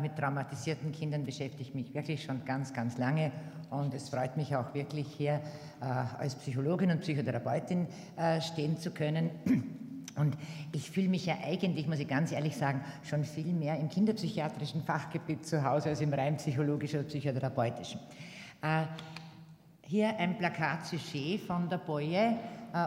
Mit traumatisierten Kindern beschäftige ich mich wirklich schon ganz, ganz lange und es freut mich auch wirklich hier äh, als Psychologin und Psychotherapeutin äh, stehen zu können. Und ich fühle mich ja eigentlich, muss ich ganz ehrlich sagen, schon viel mehr im kinderpsychiatrischen Fachgebiet zu Hause als im rein psychologischen oder psychotherapeutischen. Äh, hier ein Plakat-Sujet von der Boye,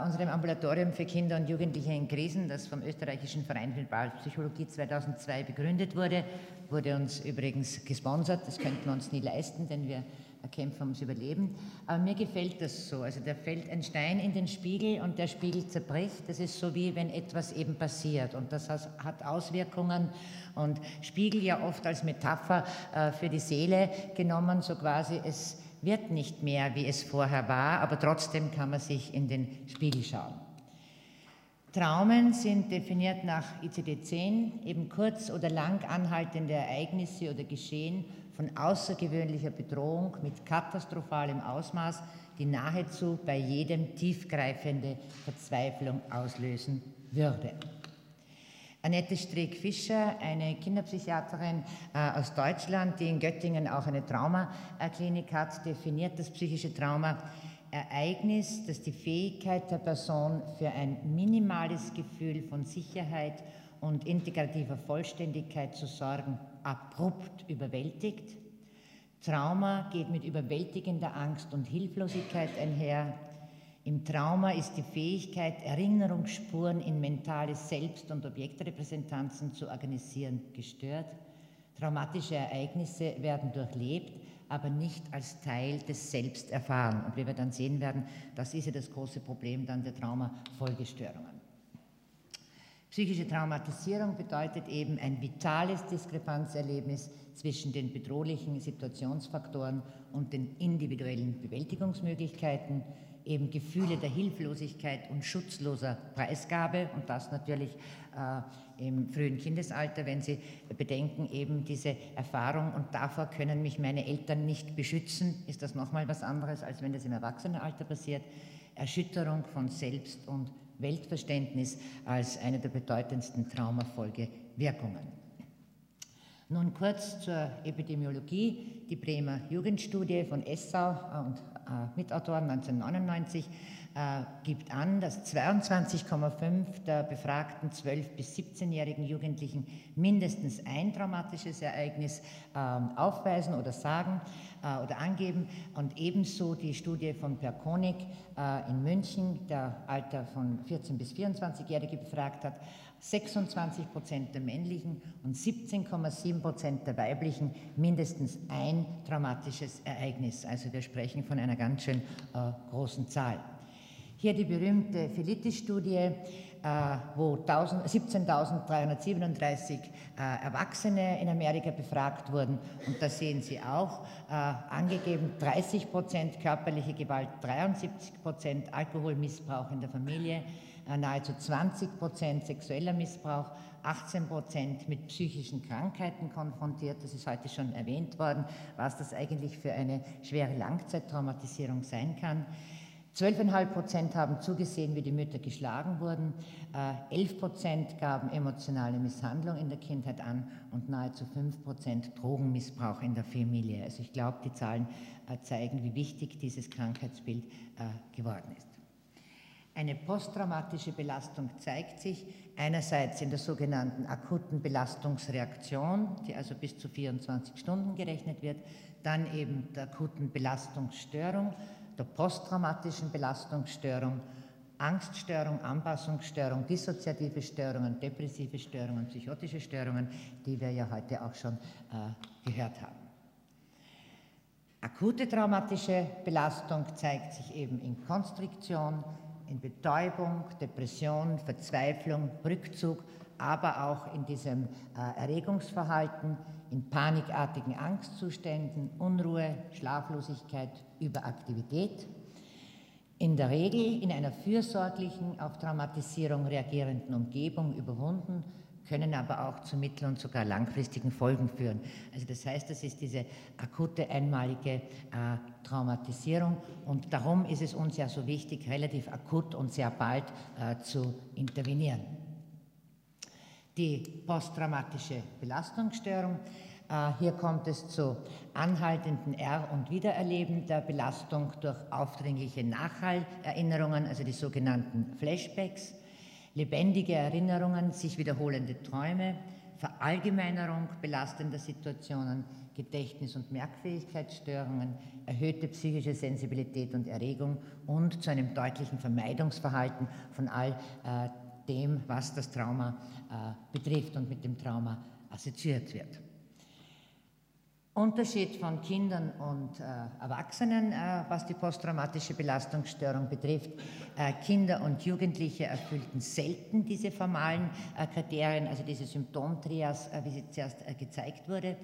unserem Ambulatorium für Kinder und Jugendliche in Krisen, das vom österreichischen Verein für Psychologie 2002 begründet wurde, wurde uns übrigens gesponsert. Das könnten wir uns nie leisten, denn wir kämpfen ums Überleben. Aber mir gefällt das so. Also da fällt ein Stein in den Spiegel und der Spiegel zerbricht. Das ist so wie wenn etwas eben passiert und das hat Auswirkungen und Spiegel ja oft als Metapher äh, für die Seele genommen, so quasi es wird nicht mehr, wie es vorher war, aber trotzdem kann man sich in den Spiegel schauen. Traumen sind definiert nach ICD-10 eben kurz- oder lang anhaltende Ereignisse oder Geschehen von außergewöhnlicher Bedrohung mit katastrophalem Ausmaß, die nahezu bei jedem tiefgreifende Verzweiflung auslösen würde. Annette Streeck-Fischer, eine Kinderpsychiaterin äh, aus Deutschland, die in Göttingen auch eine Traumaklinik hat, definiert das psychische Trauma Ereignis, das die Fähigkeit der Person für ein minimales Gefühl von Sicherheit und integrativer Vollständigkeit zu sorgen, abrupt überwältigt. Trauma geht mit überwältigender Angst und Hilflosigkeit einher. Im Trauma ist die Fähigkeit, Erinnerungsspuren in mentale Selbst- und Objektrepräsentanzen zu organisieren, gestört. Traumatische Ereignisse werden durchlebt, aber nicht als Teil des Selbst erfahren. Und wie wir dann sehen werden, das ist ja das große Problem dann der Traumafolgestörungen. Psychische Traumatisierung bedeutet eben ein vitales Diskrepanzerlebnis zwischen den bedrohlichen Situationsfaktoren und den individuellen Bewältigungsmöglichkeiten eben Gefühle der Hilflosigkeit und schutzloser Preisgabe und das natürlich äh, im frühen Kindesalter, wenn Sie bedenken, eben diese Erfahrung und davor können mich meine Eltern nicht beschützen, ist das nochmal was anderes, als wenn das im Erwachsenenalter passiert. Erschütterung von Selbst- und Weltverständnis als eine der bedeutendsten Traumafolgewirkungen. Nun kurz zur Epidemiologie. Die Bremer Jugendstudie von Essau und äh, Mitautoren 1999 äh, gibt an, dass 22,5 der befragten 12- bis 17-jährigen Jugendlichen mindestens ein traumatisches Ereignis ähm, aufweisen oder sagen äh, oder angeben. Und ebenso die Studie von Perkonik in München, der Alter von 14- bis 24-Jährige befragt hat, 26 Prozent der männlichen und 17,7 Prozent der weiblichen mindestens ein traumatisches Ereignis. Also wir sprechen von einer ganz schön äh, großen Zahl. Hier die berühmte Felitis-Studie, äh, wo 17.337 äh, Erwachsene in Amerika befragt wurden. Und da sehen Sie auch äh, angegeben 30 Prozent körperliche Gewalt, 73 Prozent Alkoholmissbrauch in der Familie, nahezu 20 Prozent sexueller Missbrauch, 18 Prozent mit psychischen Krankheiten konfrontiert. Das ist heute schon erwähnt worden, was das eigentlich für eine schwere Langzeittraumatisierung sein kann. 12,5 Prozent haben zugesehen, wie die Mütter geschlagen wurden. 11 äh, Prozent gaben emotionale Misshandlung in der Kindheit an und nahezu 5 Prozent Drogenmissbrauch in der Familie. Also ich glaube, die Zahlen äh, zeigen, wie wichtig dieses Krankheitsbild geworden ist. Eine posttraumatische Belastung zeigt sich einerseits in der sogenannten akuten Belastungsreaktion, die also bis zu 24 Stunden gerechnet wird, dann eben der akuten Belastungsstörung, der posttraumatischen Belastungsstörung, Angststörung, Anpassungsstörung, dissoziative Störungen, depressive Störungen, psychotische Störungen, die wir ja heute auch schon äh, gehört haben. Akute traumatische Belastung zeigt sich eben in Konstriktion, in Betäubung, Depression, Verzweiflung, Rückzug, aber auch in diesem äh, Erregungsverhalten, in panikartigen Angstzuständen, Unruhe, Schlaflosigkeit, Überaktivität. In der Regel in einer fürsorglichen, auf Traumatisierung reagierenden Umgebung überwunden, können aber auch zu mittel- und sogar langfristigen Folgen führen. Also das heißt, das ist diese akute, einmalige äh, Traumatisierung und darum ist es uns ja so wichtig, relativ akut und sehr bald äh, zu intervenieren. Die posttraumatische Belastungsstörung Äh, hier kommt es zu anhaltenden Er- und Wiedererleben der Belastung durch aufdringliche Nachhallerinnerungen, also die sogenannten Flashbacks, lebendige Erinnerungen, sich wiederholende Träume, Verallgemeinerung belastender Situationen, Gedächtnis- und Merkfähigkeitsstörungen, erhöhte psychische Sensibilität und Erregung und zu einem deutlichen Vermeidungsverhalten von all äh, dem, was das Trauma äh, betrifft und mit dem Trauma assoziiert wird. Unterschied von Kindern und äh, Erwachsenen, äh, was die posttraumatische Belastungsstörung betrifft. Äh, Kinder und Jugendliche erfüllten selten diese formalen äh, Kriterien, also diese Symptomtrias, äh, wie sie zuerst äh, gezeigt wurde.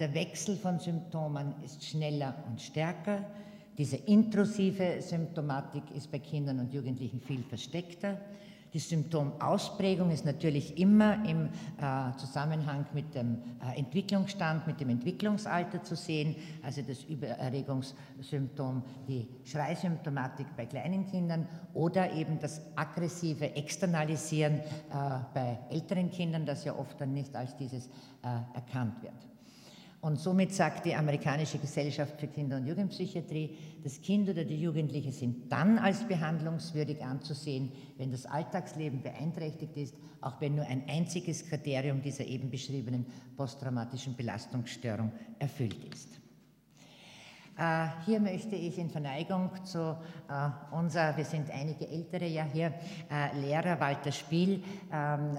der Wechsel von Symptomen ist schneller und stärker. Diese intrusive Symptomatik ist bei Kindern und Jugendlichen viel versteckter. Die Symptomausprägung ist natürlich immer im äh, Zusammenhang mit dem äh, Entwicklungsstand, mit dem Entwicklungsalter zu sehen. Also das Übererregungssymptom, die Schreisymptomatik bei kleinen Kindern oder eben das aggressive Externalisieren äh, bei älteren Kindern, das ja oft dann nicht als dieses äh, erkannt wird. Und somit sagt die amerikanische Gesellschaft für Kinder- und Jugendpsychiatrie, das Kind oder die Jugendliche sind dann als behandlungswürdig anzusehen, wenn das Alltagsleben beeinträchtigt ist, auch wenn nur ein einziges Kriterium dieser eben beschriebenen posttraumatischen Belastungsstörung erfüllt ist. Äh, hier möchte ich in Verneigung zu äh, unser, wir sind einige Ältere ja hier, äh, Lehrer Walter Spiel ähm,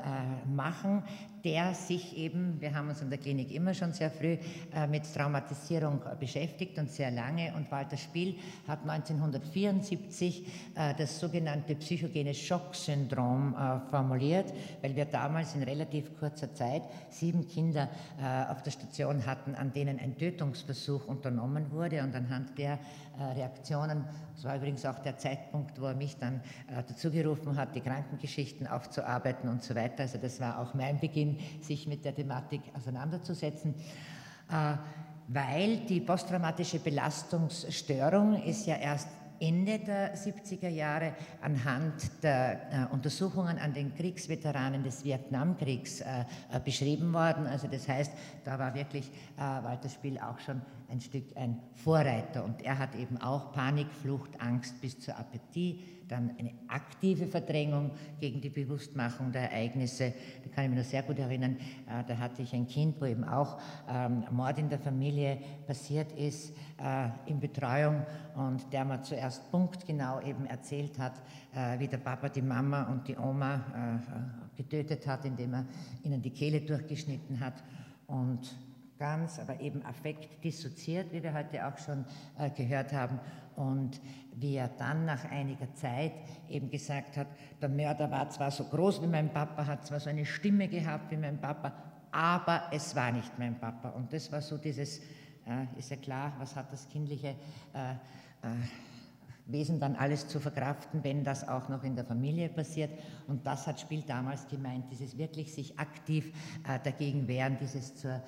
machen, der sich eben, wir haben uns in der Klinik immer schon sehr früh äh, mit Traumatisierung beschäftigt und sehr lange. Und Walter Spiel hat 1974 äh, das sogenannte psychogene Schocksyndrom äh, formuliert, weil wir damals in relativ kurzer Zeit sieben Kinder äh, auf der Station hatten, an denen ein Tötungsversuch unternommen wurde. Und anhand der äh, Reaktionen, das war übrigens auch der Zeitpunkt, wo er mich dann äh, dazu gerufen hat, die Krankengeschichten aufzuarbeiten und so weiter. Also das war auch mein Beginn sich mit der Thematik auseinanderzusetzen, äh, weil die posttraumatische Belastungsstörung ist ja erst Ende der 70er Jahre anhand der äh, Untersuchungen an den Kriegsveteranen des Vietnamkriegs äh, äh, beschrieben worden. Also das heißt, da war wirklich äh, Walter Spiel auch schon ein Stück ein Vorreiter. Und er hat eben auch Panik, Flucht, Angst bis zur Apathie dann eine aktive Verdrängung gegen die Bewusstmachung der Ereignisse. Da kann ich mich noch sehr gut erinnern, äh, da hatte ich ein Kind, wo eben auch ähm, Mord in der Familie passiert ist, äh, in Betreuung. Und der mir zuerst punktgenau eben erzählt hat, äh, wie der Papa die Mama und die Oma getötet hat, indem er ihnen die Kehle durchgeschnitten hat. Und ganz, aber eben affekt dissoziiert, wie wir heute auch schon äh, gehört haben. Und wie er dann nach einiger Zeit eben gesagt hat, der Mörder war zwar so groß wie mein Papa, hat zwar so eine Stimme gehabt wie mein Papa, aber es war nicht mein Papa. Und das war so dieses, äh, ist ja klar, was hat das kindliche äh, äh Wesen dann alles zu verkraften, wenn das auch noch in der Familie passiert. Und das hat Spiel damals gemeint, dieses wirklich sich aktiv äh, dagegen wehren, dieses zur, äh,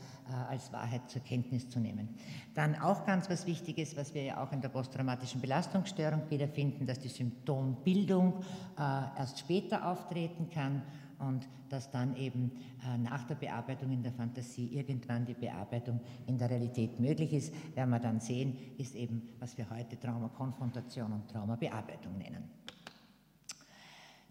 als Wahrheit zur Kenntnis zu nehmen. Dann auch ganz was Wichtiges, was wir ja auch in der posttraumatischen Belastungsstörung wiederfinden, dass die Symptombildung äh, erst später auftreten kann und dass dann eben äh, nach der Bearbeitung in der Fantasie irgendwann die Bearbeitung in der Realität möglich ist, werden wir dann sehen, ist eben, was wir heute Traumakonfrontation und Traumabearbeitung nennen.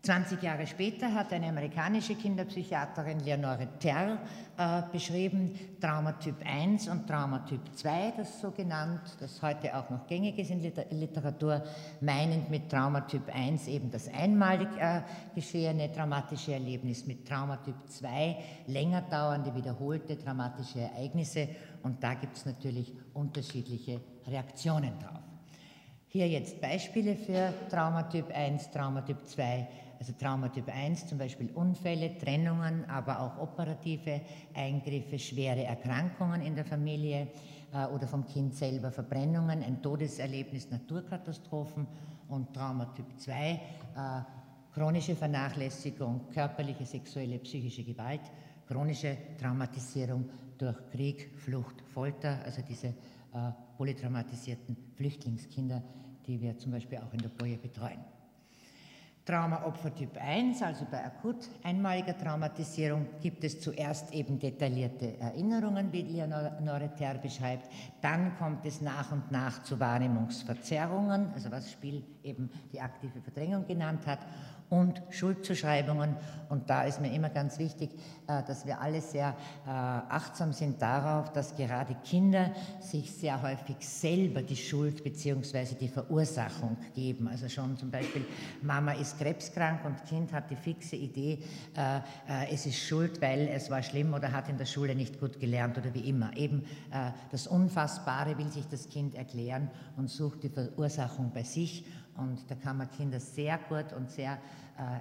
20 Jahre später hat eine amerikanische Kinderpsychiaterin Leonore Terr äh, beschrieben, Traumatyp 1 und Traumatyp 2, das so genannt, das heute auch noch gängig ist in Literatur, meinend mit Traumatyp 1 eben das einmalig äh, geschehene traumatische Erlebnis, mit Traumatyp 2 länger dauernde, wiederholte traumatische Ereignisse und da gibt es natürlich unterschiedliche Reaktionen drauf. Hier jetzt Beispiele für Traumatyp 1, Traumatyp 2 also Traumatyp 1, zum Beispiel Unfälle, Trennungen, aber auch operative Eingriffe, schwere Erkrankungen in der Familie äh, oder vom Kind selber, Verbrennungen, ein Todeserlebnis, Naturkatastrophen und Traumatyp 2, äh, chronische Vernachlässigung, körperliche, sexuelle, psychische Gewalt, chronische Traumatisierung durch Krieg, Flucht, Folter, also diese äh, polytraumatisierten Flüchtlingskinder, die wir zum Beispiel auch in der Boje betreuen. Traumaopfer Typ 1, also bei akut einmaliger Traumatisierung, gibt es zuerst eben detaillierte Erinnerungen, wie Leonore Ter beschreibt. Dann kommt es nach und nach zu Wahrnehmungsverzerrungen, also was Spiel eben die aktive Verdrängung genannt hat und Schuldzuschreibungen. Und da ist mir immer ganz wichtig, äh, dass wir alle sehr äh, achtsam sind darauf, dass gerade Kinder sich sehr häufig selber die Schuld bzw. die Verursachung geben. Also schon zum Beispiel, Mama ist krebskrank und Kind hat die fixe Idee, äh, es ist schuld, weil es war schlimm oder hat in der Schule nicht gut gelernt oder wie immer. Eben das Unfassbare will sich das Kind erklären und sucht die Verursachung bei sich und da kann man Kinder sehr gut und sehr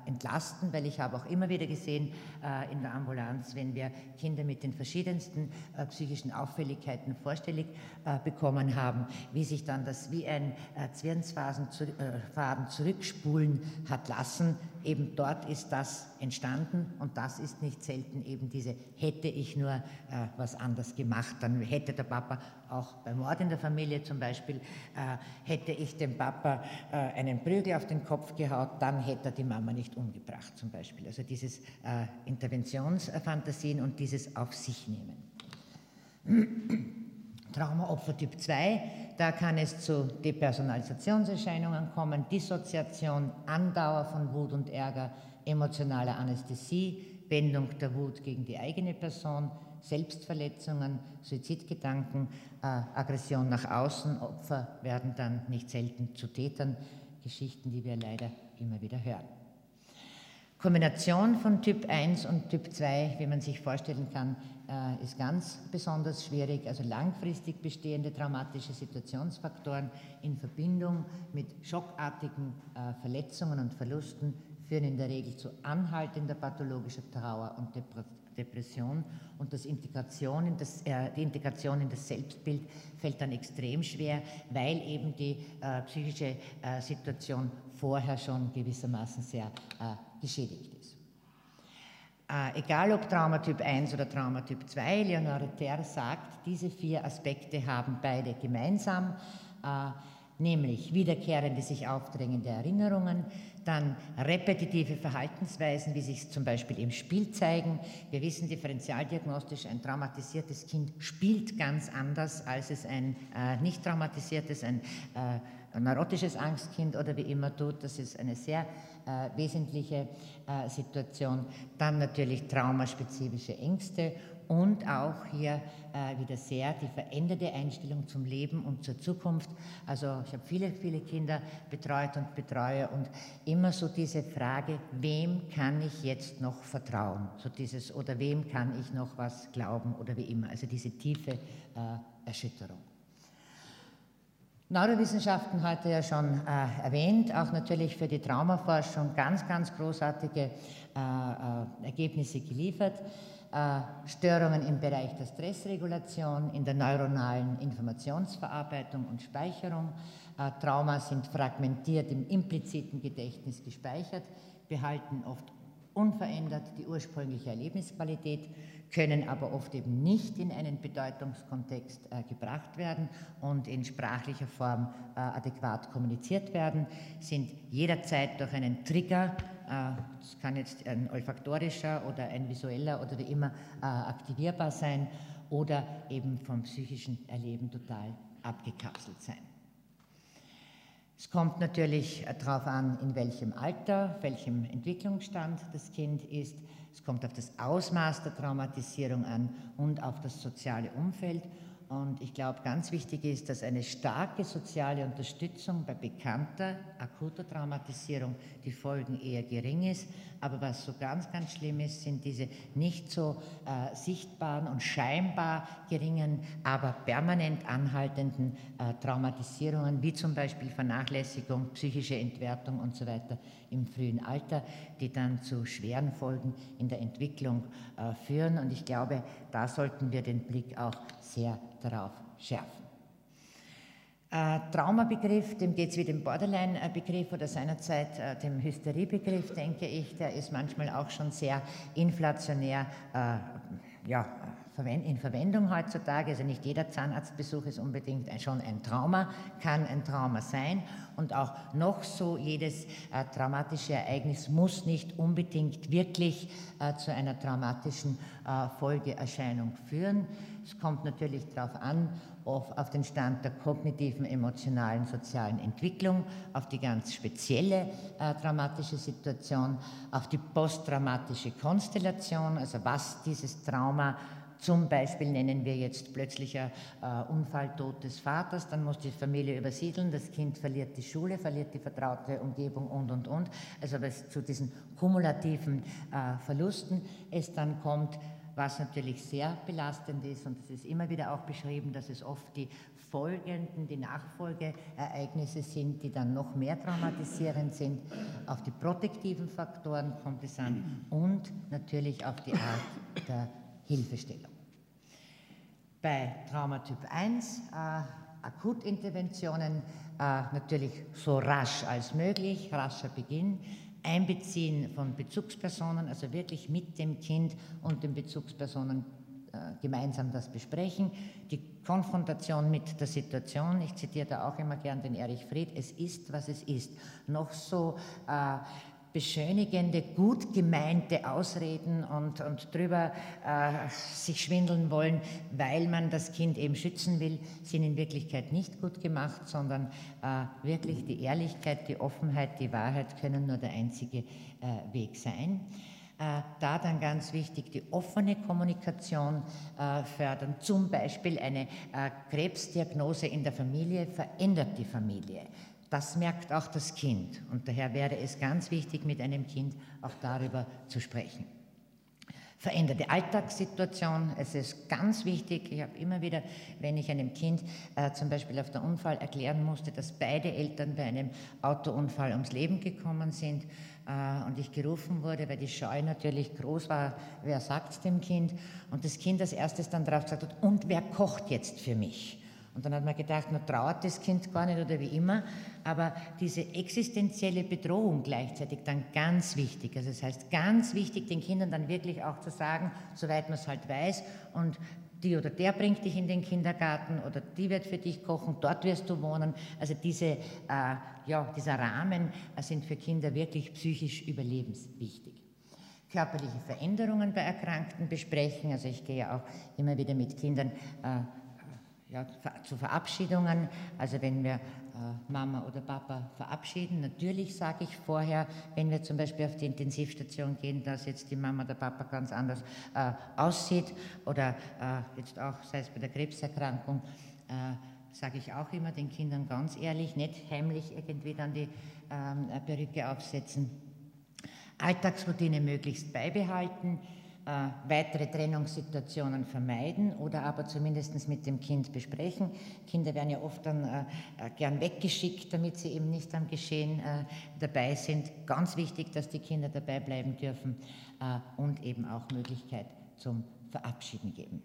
entlasten, weil ich habe auch immer wieder gesehen äh, in der Ambulanz, wenn wir Kinder mit den verschiedensten äh, psychischen Auffälligkeiten vorstellig äh, bekommen haben, wie sich dann das wie ein äh, Zwirnsfaden zu, äh, zurückspulen hat lassen. Eben dort ist das entstanden und das ist nicht selten eben diese hätte ich nur was anders gemacht, dann hätte der Papa auch beim Mord in der Familie zum Beispiel, hätte ich dem Papa einen Prügel auf den Kopf gehaut, dann hätte er die Mama nicht umgebracht zum Beispiel. Also dieses äh, Interventionsfantasien und dieses Auf sich nehmen. Traumaopfer Typ 2, da kann es zu Depersonalisationserscheinungen kommen, Dissoziation, Andauer von Wut und Ärger, emotionale Anästhesie, Wendung der Wut gegen die eigene Person, Selbstverletzungen, Suizidgedanken, äh, Aggression nach außen. Opfer werden dann nicht selten zu Tätern. Geschichten, die wir leider immer wieder hören. Kombination von Typ 1 und Typ 2, wie man sich vorstellen kann, äh, ist ganz besonders schwierig. Also langfristig bestehende traumatische Situationsfaktoren in Verbindung mit schockartigen äh, Verletzungen und Verlusten führen in der Regel zu anhaltender pathologischer Trauer und Depression und das Integration in das, äh, die Integration in das Selbstbild fällt dann extrem schwer, weil eben die psychische Situation vorher schon gewissermaßen sehr geschädigt ist. Äh, egal ob Traumatyp 1 oder Traumatyp 2, Leonore Ter sagt, diese vier Aspekte haben beide gemeinsam, äh, nämlich wiederkehrende, sich aufdrängende Erinnerungen, dann repetitive Verhaltensweisen, wie sich zum Beispiel im Spiel zeigen. Wir wissen differenzialdiagnostisch, ein traumatisiertes Kind spielt ganz anders, als es ein äh, nicht traumatisiertes, ein äh, neurotisches Angstkind oder wie immer tut. Das ist eine sehr äh, wesentliche äh, Situation. Dann natürlich traumaspezifische Ängste und auch hier äh, wieder sehr die veränderte Einstellung zum Leben und zur Zukunft. Also ich habe viele, viele Kinder betreut und betreue und immer so diese Frage, wem kann ich jetzt noch vertrauen? So dieses, oder wem kann ich noch was glauben oder wie immer. Also diese tiefe äh, Erschütterung. Neurowissenschaften heute ja schon äh, erwähnt, auch natürlich für die Traumaforschung ganz, ganz großartige äh, äh, Ergebnisse geliefert. Äh, Störungen im Bereich der Stressregulation, in der neuronalen Informationsverarbeitung und Speicherung. Äh, Trauma sind fragmentiert im impliziten Gedächtnis gespeichert, behalten oft unverändert die ursprüngliche Erlebnisqualität können aber oft eben nicht in einen Bedeutungskontext äh, gebracht werden und in sprachlicher Form äh, adäquat kommuniziert werden, sind jederzeit durch einen Trigger, äh, das kann jetzt ein olfaktorischer oder ein visueller oder wie immer äh, aktivierbar sein oder eben vom psychischen Erleben total abgekapselt sein. Es kommt natürlich äh, darauf an, in welchem Alter, welchem Entwicklungsstand das Kind ist. Es kommt auf das Ausmaß der Traumatisierung an und auf das soziale Umfeld. Und ich glaube, ganz wichtig ist, dass eine starke soziale Unterstützung bei bekannter akuter Traumatisierung die Folgen eher gering ist. Aber was so ganz, ganz schlimm ist, sind diese nicht so äh, sichtbaren und scheinbar geringen, aber permanent anhaltenden äh, Traumatisierungen, wie zum Beispiel Vernachlässigung, psychische Entwertung und so weiter im frühen Alter, die dann zu schweren Folgen in der Entwicklung äh, führen. Und ich glaube, da sollten wir den Blick auch sehr darauf schärfen. Äh, Traumabegriff, dem geht es wie dem Borderline-Begriff oder seinerzeit äh, dem Hysteriebegriff, denke ich, der ist manchmal auch schon sehr inflationär äh, ja, in Verwendung heutzutage. Also nicht jeder Zahnarztbesuch ist unbedingt schon ein Trauma, kann ein Trauma sein. Und auch noch so jedes äh, traumatische Ereignis muss nicht unbedingt wirklich äh, zu einer traumatischen äh, Folgeerscheinung führen. Es kommt natürlich darauf an, auf, auf den Stand der kognitiven, emotionalen, sozialen Entwicklung, auf die ganz spezielle äh, traumatische Situation, auf die posttraumatische Konstellation, also was dieses Trauma zum Beispiel nennen wir jetzt plötzlicher äh, Unfall, Tod des Vaters, dann muss die Familie übersiedeln, das Kind verliert die Schule, verliert die vertraute Umgebung und, und, und. Also es zu diesen kumulativen äh, Verlusten es dann kommt, was natürlich sehr belastend ist und es ist immer wieder auch beschrieben, dass es oft die folgenden, die Nachfolgeereignisse sind, die dann noch mehr traumatisierend sind. Auf die protektiven Faktoren kommt es an und natürlich auf die Art der Hilfestellung. Bei Traumatyp 1 äh, Akutinterventionen äh, natürlich so rasch als möglich, rascher Beginn, Einbeziehen von Bezugspersonen, also wirklich mit dem Kind und den Bezugspersonen äh, gemeinsam das besprechen. Die Konfrontation mit der Situation, ich zitiere da auch immer gern den Erich Fried, es ist, was es ist. Noch so äh, beschönigende, gut gemeinte Ausreden und, und drüber äh, sich schwindeln wollen, weil man das Kind eben schützen will, sind in Wirklichkeit nicht gut gemacht, sondern äh, wirklich die Ehrlichkeit, die Offenheit, die Wahrheit können nur der einzige äh, Weg sein. Äh, da dann ganz wichtig die offene Kommunikation äh, fördern. Zum Beispiel eine äh, Krebsdiagnose in der Familie verändert die Familie. Das merkt auch das Kind. Und daher wäre es ganz wichtig, mit einem Kind auch darüber zu sprechen. Veränderte Alltagssituation, es ist ganz wichtig. Ich habe immer wieder, wenn ich einem Kind äh, zum Beispiel auf der Unfall erklären musste, dass beide Eltern bei einem Autounfall ums Leben gekommen sind äh, und ich gerufen wurde, weil die Scheu natürlich groß war, wer sagt dem Kind? Und das Kind als erstes dann darauf gesagt hat, und wer kocht jetzt für mich? Und dann hat man gedacht, man trauert das Kind gar nicht oder wie immer, aber diese existenzielle Bedrohung gleichzeitig dann ganz wichtig. Also das heißt, ganz wichtig, den Kindern dann wirklich auch zu sagen, soweit man es halt weiß, und die oder der bringt dich in den Kindergarten oder die wird für dich kochen, dort wirst du wohnen. Also diese, äh, ja, dieser Rahmen äh, sind für Kinder wirklich psychisch überlebenswichtig körperliche Veränderungen bei Erkrankten besprechen. Also ich gehe auch immer wieder mit Kindern äh, ja, zu Verabschiedungen, also wenn wir äh, Mama oder Papa verabschieden, natürlich sage ich vorher, wenn wir zum Beispiel auf die Intensivstation gehen, dass jetzt die Mama oder Papa ganz anders äh, aussieht oder äh, jetzt auch, sei es bei der Krebserkrankung, äh, sage ich auch immer den Kindern ganz ehrlich, nicht heimlich irgendwie dann die ähm, Perücke aufsetzen. Alltagsroutine möglichst beibehalten, weitere Trennungssituationen vermeiden oder aber zumindest mit dem Kind besprechen. Kinder werden ja oft dann äh, äh, gern weggeschickt, damit sie eben nicht am Geschehen äh, dabei sind. Ganz wichtig, dass die Kinder dabei bleiben dürfen äh, und eben auch Möglichkeit zum Verabschieden geben.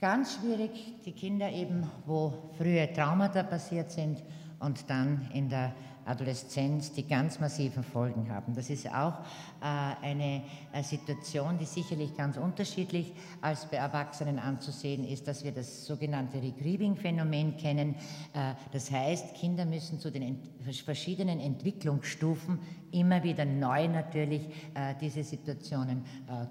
Ganz schwierig die Kinder eben, wo frühe Traumata passiert sind und dann in der Adoleszenz, die ganz massiven Folgen haben. Das ist auch äh, eine, eine Situation, die sicherlich ganz unterschiedlich als bei Erwachsenen anzusehen ist, dass wir das sogenannte Regrieving-Phänomen kennen. Äh, das heißt, Kinder müssen zu den verschiedenen Entwicklungsstufen immer wieder neu natürlich äh, diese Situationen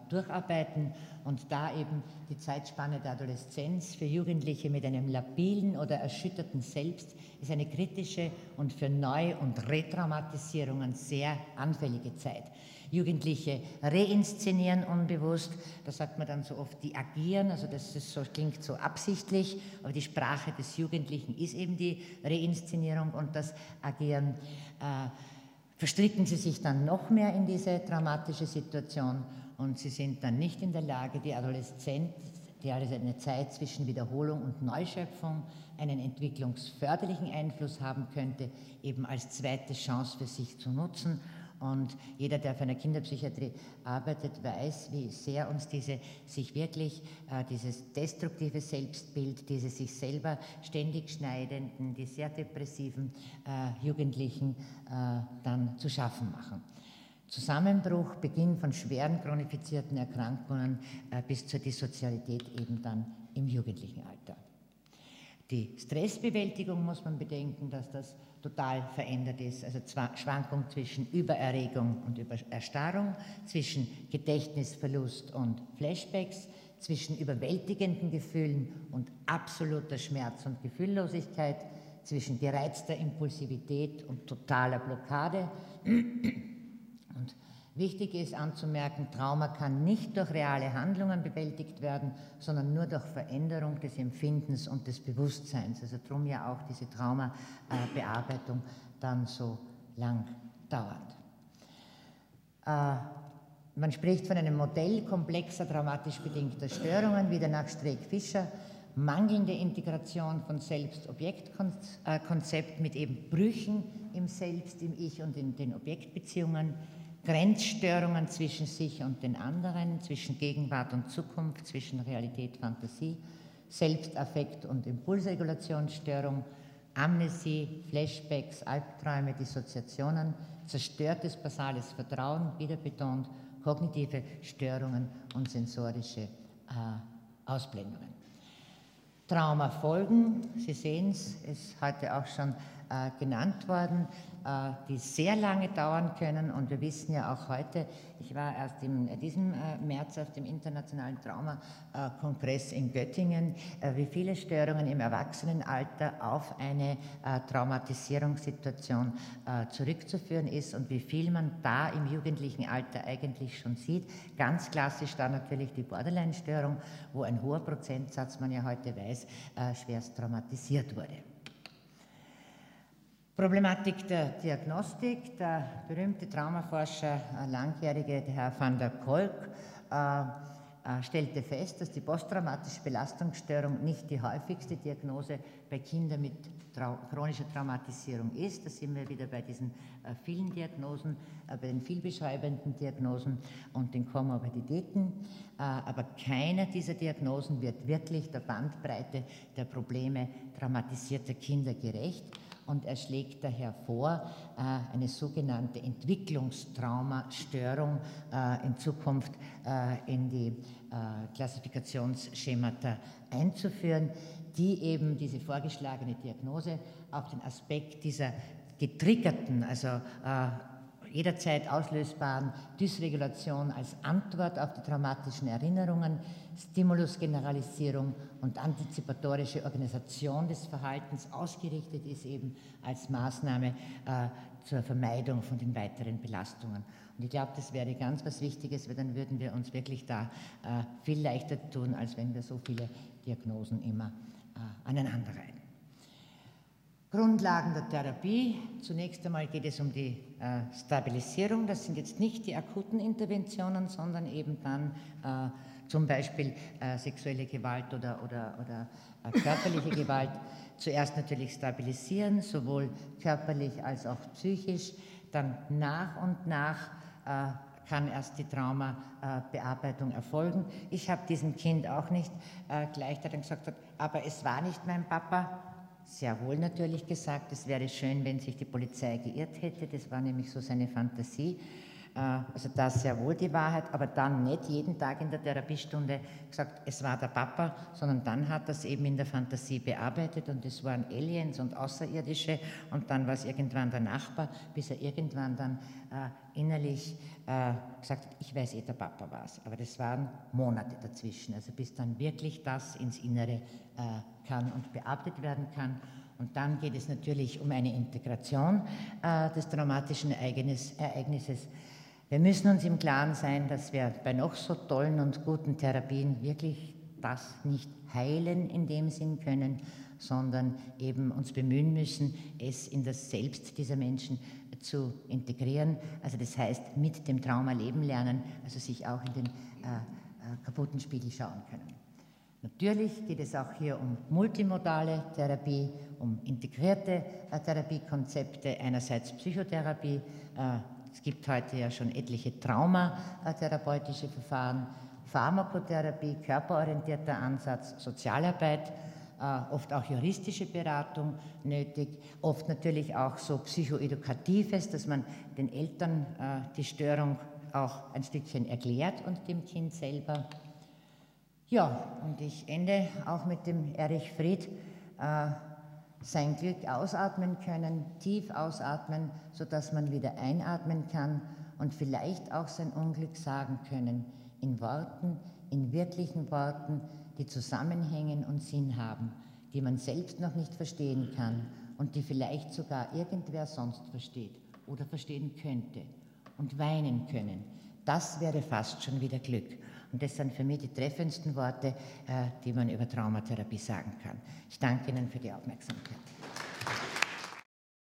durcharbeiten und da eben die Zeitspanne der Adoleszenz für Jugendliche mit einem labilen oder erschütterten Selbst ist eine kritische und für Neu- und Retraumatisierungen sehr anfällige Zeit. Jugendliche reinszenieren unbewusst, da sagt man dann so oft, die agieren, also das so, klingt so absichtlich, aber die Sprache des Jugendlichen ist eben die Reinszenierung und das Agieren. Äh, verstricken sie sich dann noch mehr in diese dramatische Situation und sie sind dann nicht in der Lage, die Adoleszenz, die also eine Zeit zwischen Wiederholung und Neuschöpfung einen entwicklungsförderlichen Einfluss haben könnte, eben als zweite Chance für sich zu nutzen. Und jeder, der auf einer Kinderpsychiatrie arbeitet, weiß, wie sehr uns diese sich wirklich, äh, dieses destruktive Selbstbild, diese sich selber ständig schneidenden, die sehr depressiven äh, Jugendlichen äh, dann zu schaffen machen. Zusammenbruch, Beginn von schweren chronifizierten Erkrankungen äh, bis zur Dissozialität eben dann im jugendlichen Alter. Die Stressbewältigung muss man bedenken, dass das total verändert ist. Also Schwankung zwischen Übererregung und Übererstarrung, zwischen Gedächtnisverlust und Flashbacks, zwischen überwältigenden Gefühlen und absoluter Schmerz und Gefühllosigkeit, zwischen gereizter Impulsivität und totaler Blockade. Wichtig ist anzumerken, Trauma kann nicht durch reale Handlungen bewältigt werden, sondern nur durch Veränderung des Empfindens und des Bewusstseins. Also darum ja auch diese Traumabearbeitung dann so lang dauert. Äh, man spricht von einem Modell komplexer traumatisch bedingter Störungen, wieder nach Streeck-Fischer, mangelnde Integration von Selbst-Objekt-Konzept mit eben Brüchen im Selbst, im Ich und in den Objektbeziehungen, Grenzstörungen zwischen sich und den anderen, zwischen Gegenwart und Zukunft, zwischen Realität, Fantasie, Selbstaffekt und Impulsregulationsstörung, Amnesie, Flashbacks, Albträume, Dissoziationen, zerstörtes basales Vertrauen, wieder betont, kognitive Störungen und sensorische äh, Ausblendungen. Traumafolgen, Sie sehen es, ist heute auch schon äh, genannt worden. Äh, die sehr lange dauern können. Und wir wissen ja auch heute, ich war erst in äh, diesem äh, März auf dem Internationalen Traumakongress in Göttingen, wie viele Störungen im Erwachsenenalter auf eine Traumatisierungssituation zurückzuführen ist und wie viel man da im jugendlichen Alter eigentlich schon sieht. Ganz klassisch da natürlich die Borderline-Störung, wo ein hoher Prozentsatz, man ja heute weiß, schwerst traumatisiert wurde. Problematik der Diagnostik. Der berühmte Traumaforscher, äh, langjährige Herr van der Kolk, äh, äh, stellte fest, dass die posttraumatische Belastungsstörung nicht die häufigste Diagnose bei Kindern mit trau chronischer Traumatisierung ist. Da sind wir wieder bei diesen äh, vielen Diagnosen, äh, bei den vielbeschreibenden Diagnosen und den Komorbiditäten. Äh, aber keiner dieser Diagnosen wird wirklich der Bandbreite der Probleme traumatisierter Kinder gerecht und er schlägt daher vor, äh, eine sogenannte Entwicklungstraumastörung äh, in Zukunft äh, in die Klassifikationsschemata einzuführen, die eben diese vorgeschlagene Diagnose auf den Aspekt dieser getriggerten, also jederzeit auslösbaren Dysregulation als Antwort auf die traumatischen Erinnerungen, Stimulusgeneralisierung und antizipatorische Organisation des Verhaltens ausgerichtet ist, eben als Maßnahme äh, zur Vermeidung von den weiteren Belastungen. Und ich glaube, das wäre ganz was Wichtiges, weil dann würden wir uns wirklich da äh, viel leichter tun, als wenn wir so viele Diagnosen immer äh, aneinanderreihen. Grundlagen der Therapie. Zunächst einmal geht es um die äh, Stabilisierung. Das sind jetzt nicht die akuten Interventionen, sondern eben dann äh, zum Beispiel äh, sexuelle Gewalt oder, oder, oder äh, körperliche Gewalt. Zuerst natürlich stabilisieren, sowohl körperlich als auch psychisch. Dann nach und nach äh, kann erst die Traumabearbeitung erfolgen. Ich habe diesem Kind auch nicht äh, gleich dann gesagt, aber es war nicht mein Papa, sehr wohl natürlich gesagt, es wäre schön, wenn sich die Polizei geirrt hätte. Das war nämlich so seine Fantasie. Äh, also das sehr wohl die Wahrheit, aber dann nicht jeden Tag in der Therapiestunde gesagt, es war der Papa, sondern dann hat es eben in der Fantasie bearbeitet und es waren Aliens und Außerirdische und dann war es irgendwann der Nachbar, bis er irgendwann dann äh, innerlich äh, gesagt hat, ich weiß eh, der Papa war es. Aber das waren Monate dazwischen, also bis dann wirklich das ins Innere äh, kann und bearbeitet werden kann. Und dann geht es natürlich um eine Integration äh, des traumatischen Ereignis, Ereignisses wir müssen uns im Klaren sein, dass wir bei noch so tollen und guten Therapien wirklich das nicht heilen in dem Sinn können, sondern eben uns bemühen müssen, es in das Selbst dieser Menschen zu integrieren. Also das heißt, mit dem Trauma leben lernen, also sich auch in den äh, äh, kaputten Spiegel schauen können. Natürlich geht es auch hier um multimodale Therapie, um integrierte äh, Therapiekonzepte, einerseits Psychotherapie, äh, es gibt heute ja schon etliche traumatherapeutische Verfahren, Pharmakotherapie, körperorientierter Ansatz, Sozialarbeit. äh, oft auch juristische Beratung nötig, oft natürlich auch so psychoedukatives, dass man den Eltern äh, die Störung auch ein Stückchen erklärt und dem Kind selber. Ja, und ich ende auch mit dem Erich Fried. Sein Glück ausatmen können, tief ausatmen, sodass man wieder einatmen kann und vielleicht auch sein Unglück sagen können, in Worten, in wirklichen Worten, die zusammenhängen und Sinn haben, die man selbst noch nicht verstehen kann und die vielleicht sogar irgendwer sonst versteht oder verstehen könnte und weinen können. Das wäre fast schon wieder Glück. Und das sind für mich die treffendsten Worte, äh, die man über Traumatherapie sagen kann. Ich danke Ihnen für die Aufmerksamkeit.